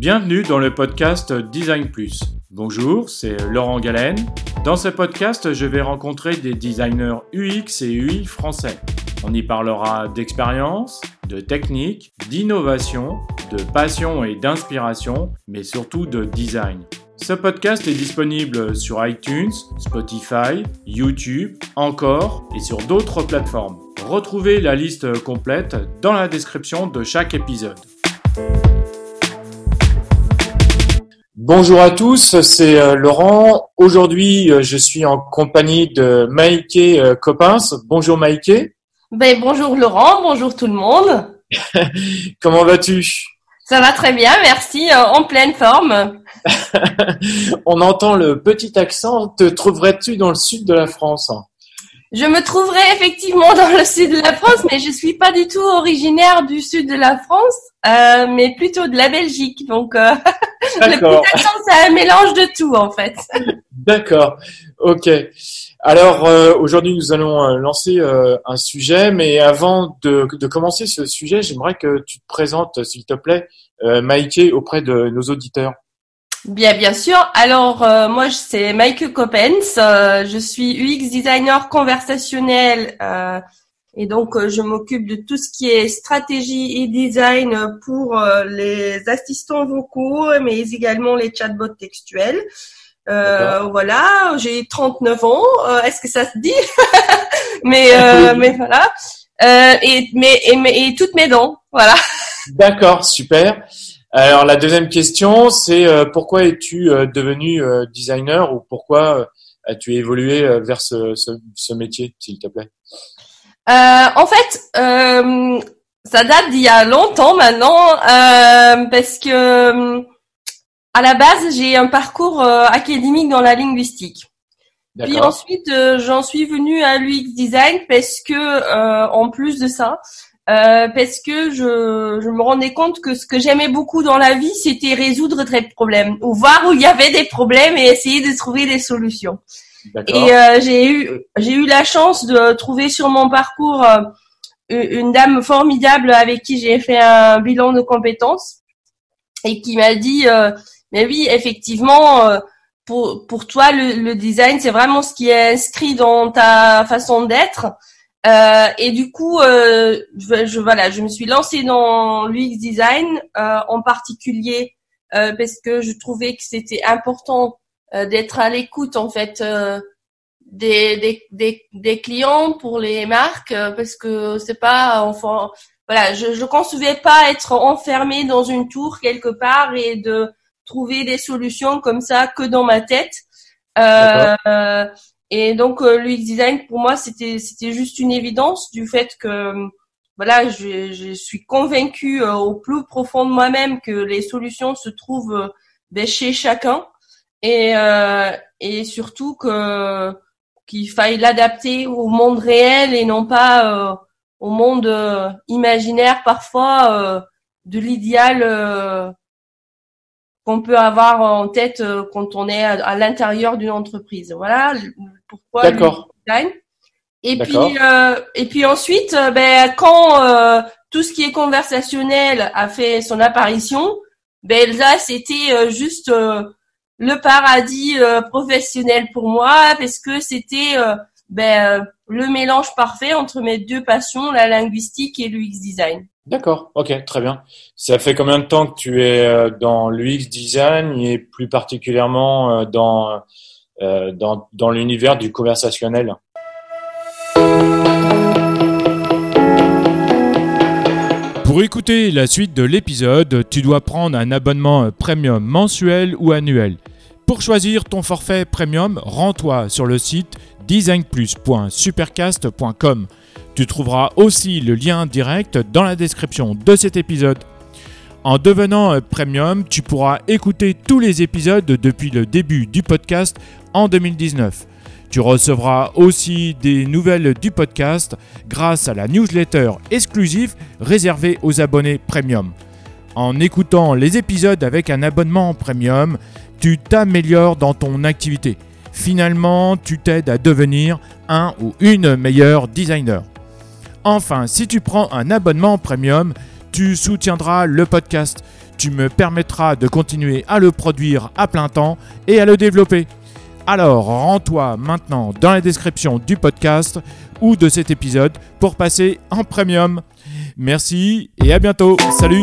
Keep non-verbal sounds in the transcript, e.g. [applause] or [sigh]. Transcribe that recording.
Bienvenue dans le podcast Design Plus. Bonjour, c'est Laurent Galen. Dans ce podcast, je vais rencontrer des designers UX et UI français. On y parlera d'expérience, de technique, d'innovation, de passion et d'inspiration, mais surtout de design. Ce podcast est disponible sur iTunes, Spotify, YouTube, encore et sur d'autres plateformes. Retrouvez la liste complète dans la description de chaque épisode. Bonjour à tous, c'est euh, Laurent. Aujourd'hui, euh, je suis en compagnie de Maïke euh, Coppens. Bonjour Maïke. Ben, bonjour Laurent, bonjour tout le monde. [laughs] Comment vas-tu? Ça va très bien, merci, en pleine forme. [laughs] On entend le petit accent. Te trouverais-tu dans le sud de la France? Je me trouverais effectivement dans le sud de la France, mais je suis pas du tout originaire du sud de la France, euh, mais plutôt de la Belgique. Donc, euh, le petit accent, c'est un mélange de tout en fait. [laughs] D'accord. Ok. Alors euh, aujourd'hui, nous allons euh, lancer euh, un sujet, mais avant de, de commencer ce sujet, j'aimerais que tu te présentes, s'il te plaît, euh, Maïké, auprès de nos auditeurs. Bien, bien sûr. Alors, euh, moi, c'est Mike Coppens. Euh, je suis UX designer conversationnel euh, et donc je m'occupe de tout ce qui est stratégie et design pour les assistants vocaux, mais également les chatbots textuels. voilà, j'ai 39 ans. Est-ce que ça se dit? [laughs] Mais mais voilà. et mais et, et toutes mes dents, voilà. D'accord, super. Alors la deuxième question, c'est euh, pourquoi es-tu euh, devenu euh, designer ou pourquoi as-tu évolué vers ce, ce, métier, s'il te plaît? En fait, ça date d'il y a longtemps maintenant, parce que à la base j'ai un parcours académique dans la linguistique. Puis ensuite, j'en suis venue à l'UX design parce que en plus de ça, euh, parce que je, je me rendais compte que ce que j'aimais beaucoup dans la vie, c'était résoudre des problèmes, ou voir où il y avait des problèmes et essayer de trouver des solutions. Et euh, j'ai eu j'ai eu la chance de trouver sur mon parcours euh, une dame formidable avec qui j'ai fait un bilan de compétences et qui m'a dit mais oui effectivement pour pour toi le, le design c'est vraiment ce qui est inscrit dans ta façon d'être euh, et du coup, euh, je, je, voilà, je me suis lancée dans l'UX design, euh, en particulier euh, parce que je trouvais que c'était important euh, d'être à l'écoute en fait des, des, des, des, clients pour les marques, parce que c'est pas enfin voilà, je je concevais pas être enfermée dans une tour quelque part et de trouver des solutions comme ça que dans ma tête. Euh, et donc euh, l'UX design pour moi c'était c'était juste une évidence du fait que voilà je, je suis convaincue euh, au plus profond de moi-même que les solutions se trouvent euh, ben, chez chacun et euh, et surtout que qu'il faille l'adapter au monde réel et non pas au monde imaginaire parfois de l'idéal qu'on peut avoir en tête quand on est à l'intérieur d'une entreprise. Voilà pourquoi D'accord. Et puis euh, et puis ensuite, euh, ben quand euh, tout ce qui est conversationnel a fait son apparition, ben là c'était juste le paradis professionnel pour moi parce que c'était ben le mélange parfait entre mes deux passions, la linguistique et l'UX design. D'accord, ok, très bien. Ça fait combien de temps que tu es dans l'UX design et plus particulièrement dans euh, dans, dans l'univers du conversationnel. Pour écouter la suite de l'épisode, tu dois prendre un abonnement premium mensuel ou annuel. Pour choisir ton forfait premium, rends-toi sur le site designplus.supercast.com. Tu trouveras aussi le lien direct dans la description de cet épisode. En devenant euh, premium, tu pourras écouter tous les épisodes depuis le début du podcast en 2019. Tu recevras aussi des nouvelles du podcast grâce à la newsletter exclusive réservée aux abonnés premium. En écoutant les épisodes avec un abonnement premium, tu t'améliores dans ton activité. Finalement, tu t'aides à devenir un ou une meilleure designer. Enfin, si tu prends un abonnement premium, tu soutiendras le podcast. tu me permettras de continuer à le produire à plein temps et à le développer. Alors rends-toi maintenant dans la description du podcast ou de cet épisode pour passer en premium. Merci et à bientôt. Salut